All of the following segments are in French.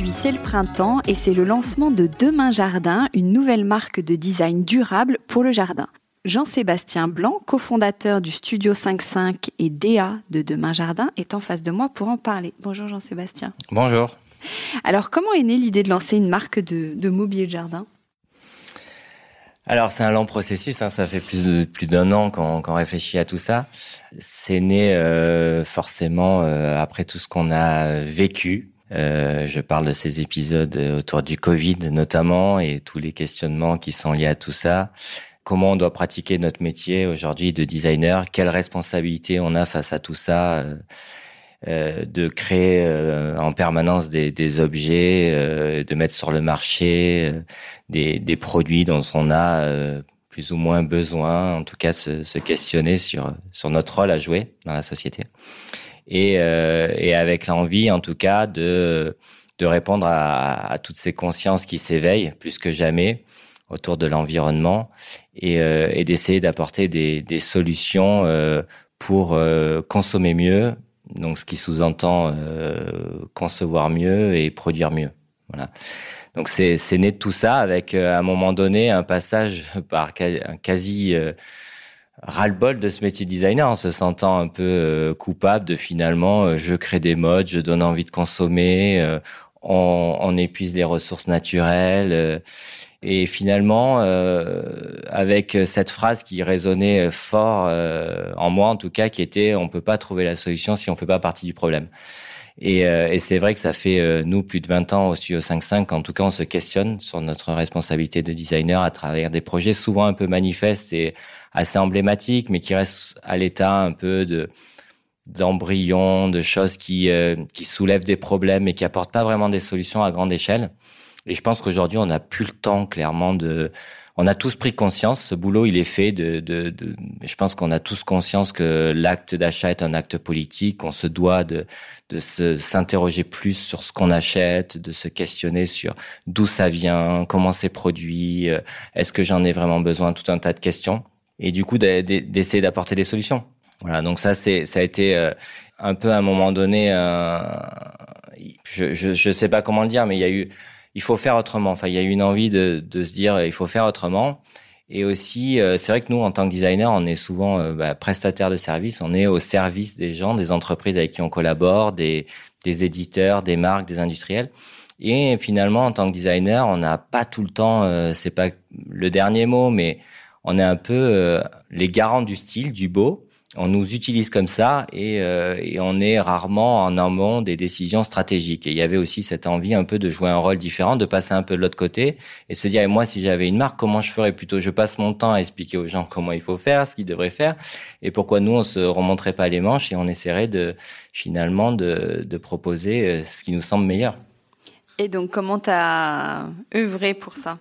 Aujourd'hui, c'est le printemps et c'est le lancement de Demain Jardin, une nouvelle marque de design durable pour le jardin. Jean-Sébastien Blanc, cofondateur du Studio 55 et DA de Demain Jardin, est en face de moi pour en parler. Bonjour Jean-Sébastien. Bonjour. Alors, comment est née l'idée de lancer une marque de, de mobilier de jardin? Alors c'est un long processus, hein, ça fait plus plus d'un an qu'on réfléchit à tout ça. C'est né euh, forcément euh, après tout ce qu'on a vécu. Euh, je parle de ces épisodes autour du Covid notamment et tous les questionnements qui sont liés à tout ça. Comment on doit pratiquer notre métier aujourd'hui de designer? Quelle responsabilité on a face à tout ça euh, de créer euh, en permanence des, des objets, euh, de mettre sur le marché des, des, produits dont on a plus ou moins besoin, en tout cas se, se, questionner sur, sur notre rôle à jouer dans la société? Et, et avec l'envie, en tout cas, de, de répondre à, à toutes ces consciences qui s'éveillent plus que jamais autour de l'environnement et, et d'essayer d'apporter des, des solutions pour consommer mieux, donc ce qui sous-entend euh, concevoir mieux et produire mieux. Voilà. Donc c'est né de tout ça avec euh, à un moment donné un passage par un quasi euh, ras-le-bol de ce métier de designer en se sentant un peu euh, coupable de finalement je crée des modes, je donne envie de consommer, on, on, épuise les ressources naturelles et finalement, euh, avec cette phrase qui résonnait fort euh, en moi, en tout cas, qui était "On peut pas trouver la solution si on fait pas partie du problème". Et, euh, et c'est vrai que ça fait euh, nous plus de 20 ans au Studio 55. En tout cas, on se questionne sur notre responsabilité de designer à travers des projets souvent un peu manifestes et assez emblématiques, mais qui restent à l'état un peu de d'embryons, de choses qui qui soulèvent des problèmes et qui apportent pas vraiment des solutions à grande échelle. Et je pense qu'aujourd'hui, on n'a plus le temps, clairement, de. On a tous pris conscience, ce boulot, il est fait de. de, de... Je pense qu'on a tous conscience que l'acte d'achat est un acte politique. On se doit de, de s'interroger plus sur ce qu'on achète, de se questionner sur d'où ça vient, comment c'est produit, euh, est-ce que j'en ai vraiment besoin, tout un tas de questions. Et du coup, d'essayer d'apporter des solutions. Voilà, donc ça, c'est, ça a été euh, un peu à un moment donné, je, je, je sais pas comment le dire, mais il y a eu il faut faire autrement. Enfin, il y a eu une envie de, de se dire il faut faire autrement. Et aussi, euh, c'est vrai que nous, en tant que designer, on est souvent euh, bah, prestataire de services. On est au service des gens, des entreprises avec qui on collabore, des, des éditeurs, des marques, des industriels. Et finalement, en tant que designer, on n'a pas tout le temps, euh, c'est pas le dernier mot, mais on est un peu les garants du style, du beau on nous utilise comme ça et, euh, et, on est rarement en amont des décisions stratégiques. Et il y avait aussi cette envie un peu de jouer un rôle différent, de passer un peu de l'autre côté et se dire, moi, si j'avais une marque, comment je ferais plutôt? Je passe mon temps à expliquer aux gens comment il faut faire, ce qu'ils devraient faire, et pourquoi nous, on se remonterait pas les manches et on essaierait de finalement de, de proposer euh, ce qui nous semble meilleur. Et donc, comment tu as œuvré pour ça?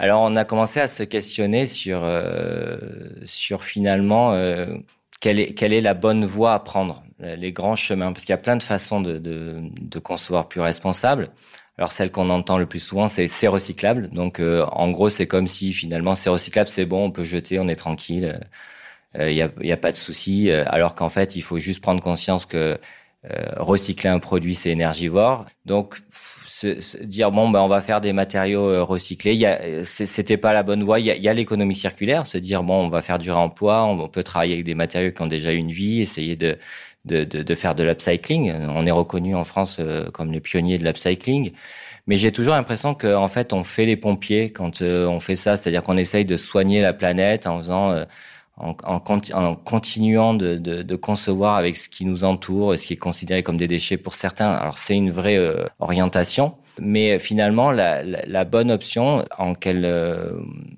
Alors on a commencé à se questionner sur euh, sur finalement euh, quelle est, quelle est la bonne voie à prendre, les grands chemins, parce qu'il y a plein de façons de, de, de concevoir plus responsable. Alors celle qu'on entend le plus souvent, c'est c'est recyclable. Donc euh, en gros, c'est comme si finalement c'est recyclable, c'est bon, on peut jeter, on est tranquille, il euh, n'y a, y a pas de souci. Euh, alors qu'en fait, il faut juste prendre conscience que recycler un produit, c'est énergivore. Donc se, dire bon ben on va faire des matériaux recyclés, y a, c'était pas la bonne voie. Il y a, l'économie circulaire, se dire bon on va faire du réemploi, on peut travailler avec des matériaux qui ont déjà une vie, essayer de de, de, de faire de l'upcycling. On est reconnu en France euh, comme les pionniers de l'upcycling. Mais j'ai toujours l'impression qu'en fait, on fait les pompiers quand euh, on fait ça. C'est-à-dire qu'on essaye de soigner la planète en faisant, euh, en, en, en, continuant de, de, de, concevoir avec ce qui nous entoure, ce qui est considéré comme des déchets pour certains. Alors c'est une vraie orientation, mais finalement la, la, la, bonne option en quelle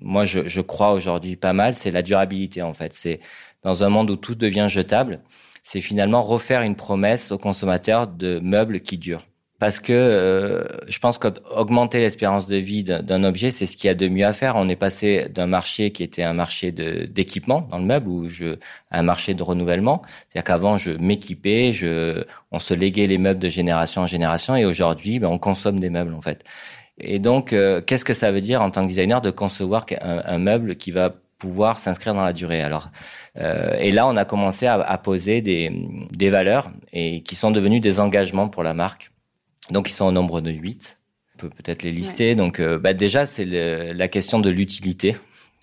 moi je, je crois aujourd'hui pas mal, c'est la durabilité en fait. C'est dans un monde où tout devient jetable c'est finalement refaire une promesse aux consommateurs de meubles qui durent. Parce que euh, je pense qu'augmenter l'espérance de vie d'un objet, c'est ce qu'il y a de mieux à faire. On est passé d'un marché qui était un marché d'équipement dans le meuble, ou je, à un marché de renouvellement. C'est-à-dire qu'avant, je m'équipais, on se léguait les meubles de génération en génération, et aujourd'hui, ben, on consomme des meubles en fait. Et donc, euh, qu'est-ce que ça veut dire en tant que designer de concevoir un, un meuble qui va pouvoir s'inscrire dans la durée? Alors, euh, et là, on a commencé à, à poser des, des, valeurs et qui sont devenues des engagements pour la marque. Donc, ils sont au nombre de huit. On peut peut-être les lister. Donc, euh, bah, déjà, c'est la question de l'utilité.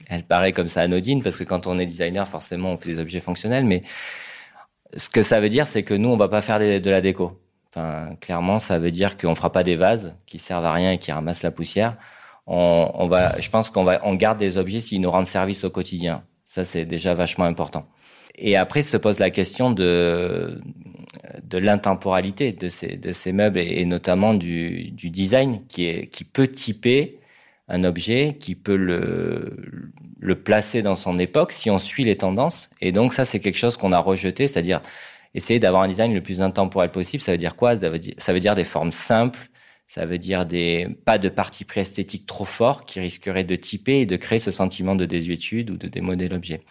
Elle paraît comme ça anodine parce que quand on est designer, forcément, on fait des objets fonctionnels. Mais ce que ça veut dire, c'est que nous, on va pas faire de la déco. Enfin, clairement, ça veut dire qu'on fera pas des vases qui servent à rien et qui ramassent la poussière on, on va, je pense qu'on va, on garde des objets s'ils nous rendent service au quotidien. Ça, c'est déjà vachement important. Et après se pose la question de de l'intemporalité de ces de ces meubles et, notamment du, du design qui est qui peut typer un objet, qui peut le le placer dans son époque si on suit les tendances. Et donc ça, c'est quelque chose qu'on a rejeté, c'est-à-dire essayer d'avoir un design le plus intemporel possible. Ça veut dire quoi? Ça veut dire des formes simples, ça veut dire des pas de parti pris esthétique trop fort qui risquerait de typer et de créer ce sentiment de désuétude ou de démoder l'objet.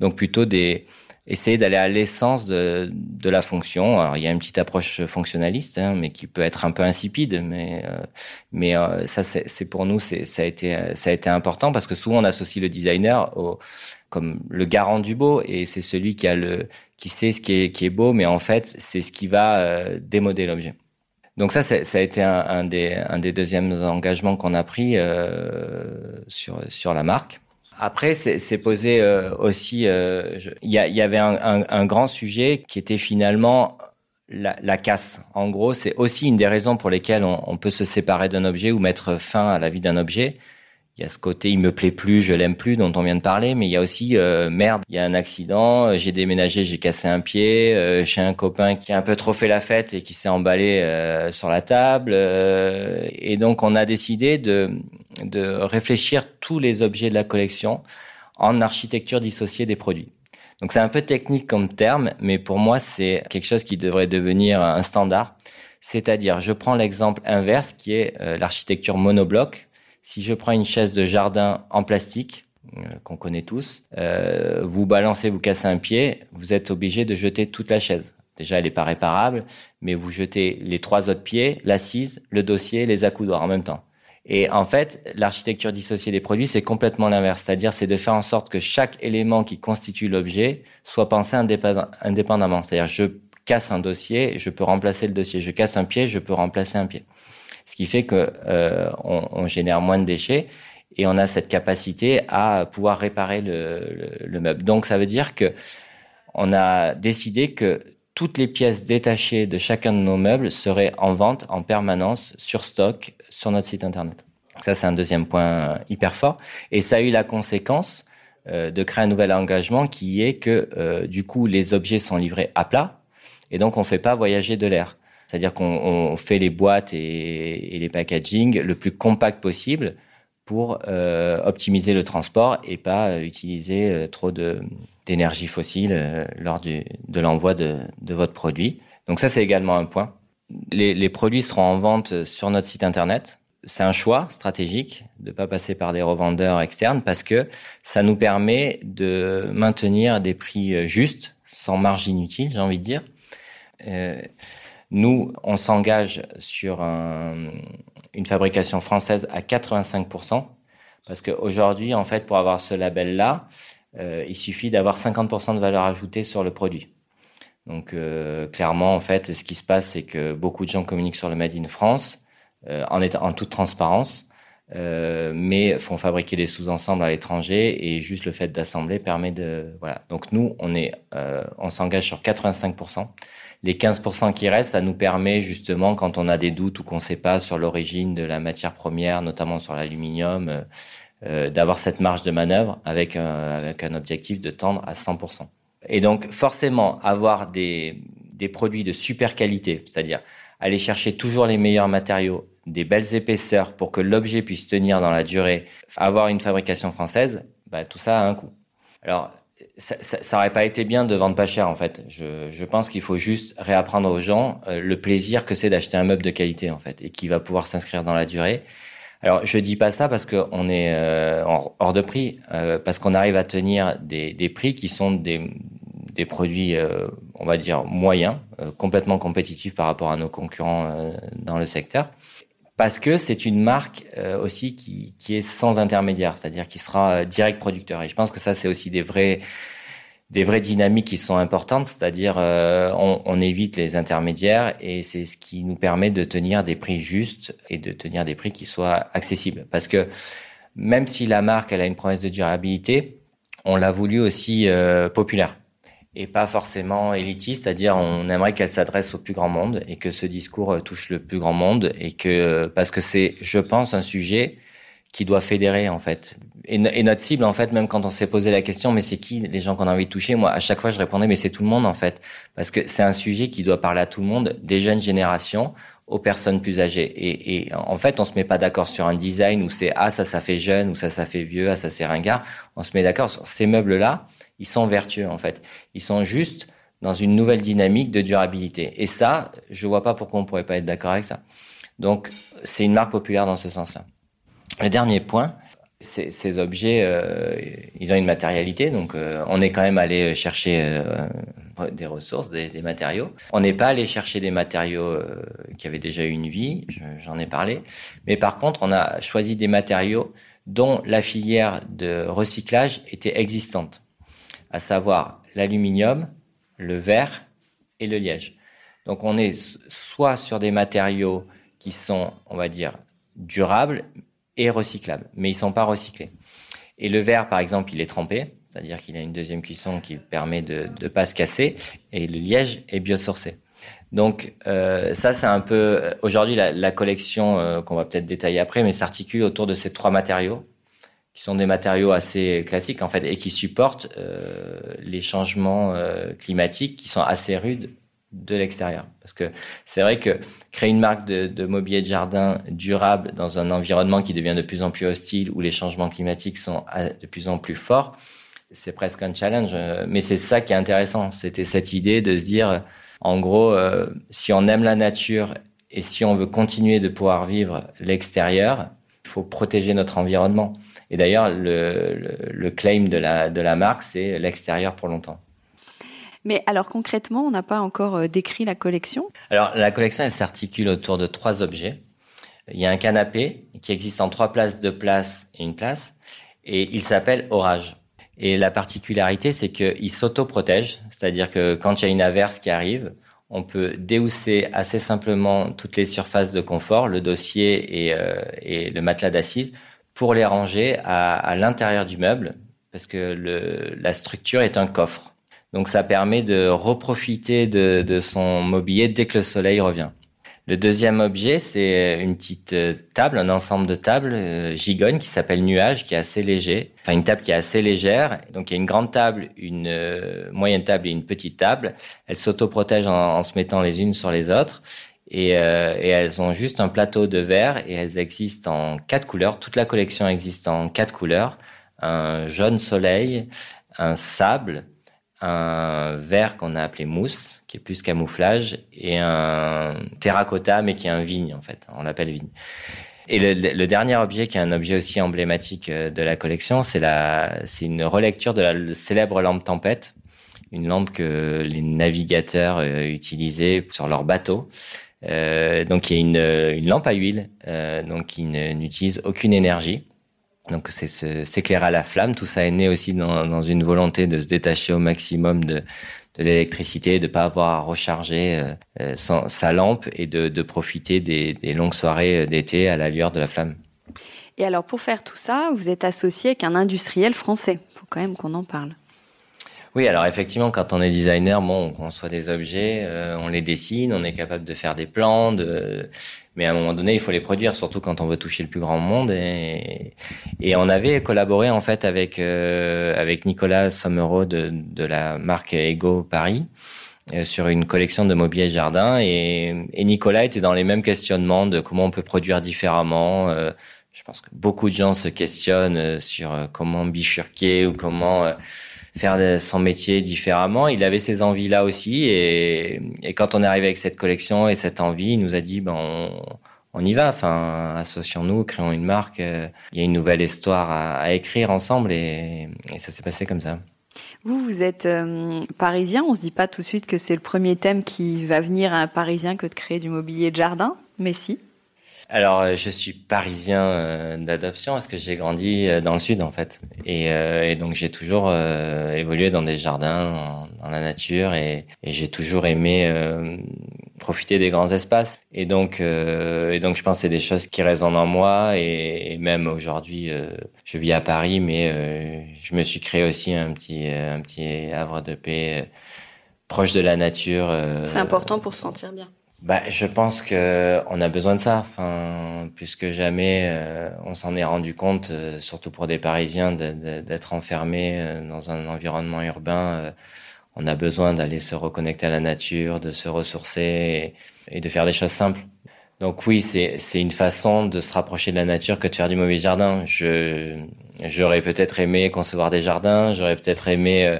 Donc plutôt des essayer d'aller à l'essence de, de la fonction. Alors il y a une petite approche fonctionnaliste, hein, mais qui peut être un peu insipide, mais euh, mais euh, ça c'est pour nous c'est ça a été ça a été important parce que souvent on associe le designer au comme le garant du beau et c'est celui qui a le qui sait ce qui est qui est beau, mais en fait c'est ce qui va euh, démoder l'objet. Donc ça, ça a été un, un, des, un des deuxièmes engagements qu'on a pris euh, sur, sur la marque. Après, c'est posé euh, aussi, euh, il y, y, avait un, un, un, grand sujet qui était finalement la, la casse. En gros, c'est aussi une des raisons pour lesquelles on, on peut se séparer d'un objet ou mettre fin à la vie d'un objet il y a ce côté il me plaît plus, je l'aime plus dont on vient de parler, mais il y a aussi euh, merde, il y a un accident, euh, j'ai déménagé, j'ai cassé un pied, euh, j'ai un copain qui a un peu trop fait la fête et qui s'est emballé euh, sur la table, et donc on a décidé de de réfléchir tous les objets de la collection en architecture dissociée des produits. Donc c'est un peu technique comme terme, mais pour moi c'est quelque chose qui devrait devenir un standard. C'est-à-dire, je prends l'exemple inverse qui est l'architecture monobloc si je prends une chaise de jardin en plastique, euh, qu'on connaît tous, euh, vous balancez, vous cassez un pied, vous êtes obligé de jeter toute la chaise. Déjà, elle n'est pas réparable, mais vous jetez les trois autres pieds, l'assise, le dossier, les accoudoirs en même temps. Et en fait, l'architecture dissociée des produits, c'est complètement l'inverse. C'est-à-dire, c'est de faire en sorte que chaque élément qui constitue l'objet soit pensé indépendamment. C'est-à-dire, je casse un dossier, je peux remplacer le dossier. Je casse un pied, je peux remplacer un pied ce qui fait que euh, on, génère moins de déchets et on a cette capacité à pouvoir réparer le, le, le, meuble. Donc ça veut dire que on a décidé que toutes les pièces détachées de chacun de nos meubles seraient en vente en permanence sur stock sur notre site internet. Ça c'est un deuxième point hyper fort et ça a eu la conséquence euh, de créer un nouvel engagement qui est que euh, du coup les objets sont livrés à plat et donc on fait pas voyager de l'air. C'est-à-dire qu'on fait les boîtes et, les packaging le plus compact possible pour euh, optimiser le transport et pas utiliser euh, trop d'énergie fossile euh, lors du, de l'envoi de, de, votre produit. Donc ça, c'est également un point. Les, les, produits seront en vente sur notre site internet. C'est un choix stratégique de ne pas passer par des revendeurs externes parce que ça nous permet de maintenir des prix justes, sans marge inutile, j'ai envie de dire. Nous, on s'engage sur un, une fabrication française à 85%, parce qu'aujourd'hui, en fait, pour avoir ce label-là, euh, il suffit d'avoir 50% de valeur ajoutée sur le produit. Donc euh, clairement, en fait, ce qui se passe, c'est que beaucoup de gens communiquent sur le Made in France euh, en toute transparence, euh, mais font fabriquer des sous-ensembles à l'étranger et juste le fait d'assembler permet de voilà. Donc nous, on est, euh, on s'engage sur 85%. Les 15% qui restent, ça nous permet justement, quand on a des doutes ou qu'on ne sait pas sur l'origine de la matière première, notamment sur l'aluminium, euh, d'avoir cette marge de manœuvre avec, avec un objectif de tendre à 100%. Et donc, forcément, avoir des, des produits de super qualité, c'est-à-dire aller chercher toujours les meilleurs matériaux, des belles épaisseurs pour que l'objet puisse tenir dans la durée, avoir une fabrication française, bah, tout ça a un coût. Alors, ça, ça, ça, aurait pas été bien de vendre pas cher en fait. Je, je pense qu'il faut juste réapprendre aux gens euh, le plaisir que c'est d'acheter un meuble de qualité en fait et qui va pouvoir s'inscrire dans la durée. Alors je dis pas ça parce qu'on est euh, hors de prix, euh, parce qu'on arrive à tenir des, des, prix qui sont des, des produits, euh, on va dire moyens, euh, complètement compétitifs par rapport à nos concurrents dans le secteur parce que c'est une marque euh, aussi qui, qui, est sans intermédiaire, c'est-à-dire qui sera direct producteur. Et je pense que ça, c'est aussi des vrais, des vraies dynamiques qui sont importantes, c'est-à-dire euh, on, on, évite les intermédiaires et c'est ce qui nous permet de tenir des prix justes et de tenir des prix qui soient accessibles. Parce que même si la marque elle a une promesse de durabilité, on l'a voulu aussi euh, populaire et pas forcément élitiste, c'est-à-dire on aimerait qu'elle s'adresse au plus grand monde et que ce discours euh, touche le plus grand monde et que euh, parce que c'est, je pense, un sujet qui doit fédérer en fait. Et, et, notre cible en fait, même quand on s'est posé la question, mais c'est qui les gens qu'on a envie de toucher Moi, à chaque fois, je répondais, mais c'est tout le monde en fait, parce que c'est un sujet qui doit parler à tout le monde, des jeunes générations aux personnes plus âgées. Et, et en fait, on se met pas d'accord sur un design où c'est ah ça ça fait jeune ou ça ça fait vieux, ah ça c'est ringard. On se met d'accord sur ces meubles là ils sont vertueux en fait. Ils sont juste dans une nouvelle dynamique de durabilité. Et ça, je vois pas pourquoi on pourrait pas être d'accord avec ça. Donc, c'est une marque populaire dans ce sens-là. Le dernier point, ces objets, euh, ils ont une matérialité, donc euh, on est quand même allé chercher euh, des ressources, des, matériaux. On n'est pas allé chercher des matériaux qui avaient déjà eu une vie, j'en ai parlé, mais par contre, on a choisi des matériaux dont la filière de recyclage était existante à savoir l'aluminium, le verre et le liège. Donc on est soit sur des matériaux qui sont, on va dire, durables et recyclables, mais ils sont pas recyclés. Et le verre, par exemple, il est trempé, c'est-à-dire qu'il a une deuxième cuisson qui permet de ne pas se casser, et le liège est biosourcé. Donc euh, ça, c'est un peu aujourd'hui la, la collection euh, qu'on va peut-être détailler après, mais s'articule autour de ces trois matériaux qui sont des matériaux assez classiques en fait et qui supportent euh, les changements euh, climatiques qui sont assez rudes de l'extérieur. Parce que c'est vrai que créer une marque de, de, mobilier de jardin durable dans un environnement qui devient de plus en plus hostile, où les changements climatiques sont de plus en plus forts, c'est presque un challenge. Mais c'est ça qui est intéressant. C'était cette idée de se dire, en gros, euh, si on aime la nature et si on veut continuer de pouvoir vivre l'extérieur, il faut protéger notre environnement. Et d'ailleurs, le, le, le, claim de la, de la marque, c'est l'extérieur pour longtemps. Mais alors concrètement, on n'a pas encore euh, décrit la collection? Alors la collection, elle s'articule autour de trois objets. Il y a un canapé qui existe en trois places, deux places et une place, et il s'appelle Orage. Et la particularité, c'est qu'il s'auto-protège, c'est-à-dire que quand il y a une averse qui arrive, on peut déhousser assez simplement toutes les surfaces de confort, le dossier et, euh, et le matelas d'assises, pour les ranger à, à l'intérieur du meuble, parce que le, la structure est un coffre. Donc ça permet de reprofiter de, de son mobilier dès que le soleil revient. Le deuxième objet, c'est une petite euh, table, un ensemble de tables euh, gigogne qui s'appelle Nuage, qui est assez léger. Enfin, une table qui est assez légère. Donc, il y a une grande table, une euh, moyenne table et une petite table. Elles s'autoprotègent en, en se mettant les unes sur les autres. Et, euh, et, elles ont juste un plateau de verre et elles existent en quatre couleurs. Toute la collection existe en quatre couleurs. Un jaune soleil, un sable, un vert qu'on a appelé mousse, qui est plus camouflage, et un terracotta, mais qui est un vigne en fait. On l'appelle vigne. Et le, dernier objet, qui est un objet aussi emblématique euh, de la collection, c'est une relecture de la célèbre lampe tempête, une lampe que les navigateurs euh, utilisaient sur leur bateau donc il y a une, une lampe à huile, donc qui n'utilise aucune énergie. Donc c'est s'éclairer à la flamme. Tout ça est né aussi dans, une volonté de se détacher au maximum de, l'électricité, de pas avoir à recharger euh, sa lampe et de, de profiter des, des, longues soirées d'été à la lueur de la flamme. Et alors pour faire tout ça, vous êtes associé avec un industriel français. Il faut quand même qu'on en parle. Oui, alors effectivement, quand on est designer, bon, on conçoit des objets, euh, on les dessine, on est capable de faire des plans, de... mais à un moment donné, il faut les produire, surtout quand on veut toucher le plus grand monde. Et, et on avait collaboré en fait avec euh, avec Nicolas Sommereau de, de la marque Ego Paris euh, sur une collection de mobilier jardin. Et, et, Nicolas était dans les mêmes questionnements de comment on peut produire différemment. je pense que beaucoup de gens se questionnent sur comment bifurquer ou comment faire son métier différemment. Il avait ces envies-là aussi. Et, quand on est arrivé avec cette collection et cette envie, il nous a dit, ben, on, on y va. Enfin, associons-nous, créons une marque. Il y a une nouvelle histoire à, écrire ensemble et, ça s'est passé comme ça. Vous, vous êtes euh, parisien. On se dit pas tout de suite que c'est le premier thème qui va venir à un parisien que de créer du mobilier de jardin. Mais si. Alors, euh, je suis parisien euh, d'adoption parce que j'ai grandi euh, dans le sud en fait, et, et donc j'ai toujours évolué dans des jardins, dans, la nature, et, et j'ai toujours aimé profiter des grands espaces. Et donc, et donc, je pense que c'est des choses qui résonnent en moi, et, et même aujourd'hui, je vis à Paris, mais je me suis créé aussi un petit, un petit havre de paix proche de la nature. c'est important pour se sentir bien. Bah, je pense que on a besoin de ça. Enfin, plus que jamais, euh, on s'en est rendu compte, euh, surtout pour des Parisiens, d'être enfermés euh, dans un environnement urbain. on a besoin d'aller se reconnecter à la nature, de se ressourcer et, de faire des choses simples. Donc oui, c'est une façon de se rapprocher de la nature que de faire du mauvais jardin. Je j'aurais peut-être aimé concevoir des jardins, j'aurais peut-être aimé euh,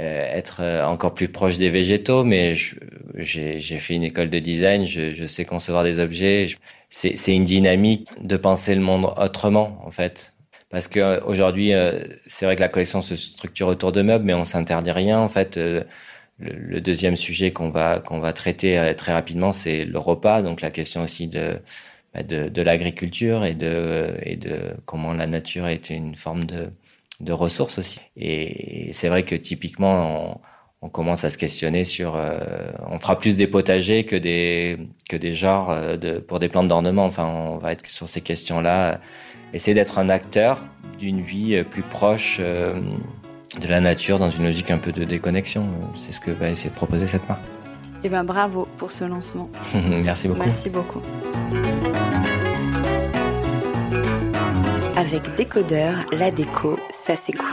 être euh, encore plus proche des végétaux, mais j'ai fait une école de design, je, sais concevoir des objets. C'est une dynamique de penser le monde autrement, en fait. Parce que euh, aujourd'hui, c'est vrai que la collection se structure autour de meubles, mais on s'interdit rien. En fait, le, le, deuxième sujet qu'on va qu'on va traiter très rapidement, c'est le repas. Donc la question aussi de bah, de, de l'agriculture et de et de comment la nature est une forme de de ressources aussi. Et c'est vrai que typiquement, on, on, commence à se questionner sur, euh, on fera plus des potagers que des que des genres euh, de, pour des plantes d'ornement. Enfin, on va être sur ces questions-là, essayer d'être un acteur d'une vie euh, plus proche de la nature dans une logique un peu de déconnexion. C'est ce que va essayer de proposer cette marque. Eh ben bravo pour ce lancement. Merci beaucoup. Merci beaucoup. Avec Décodeur, la déco, ça s'écoute.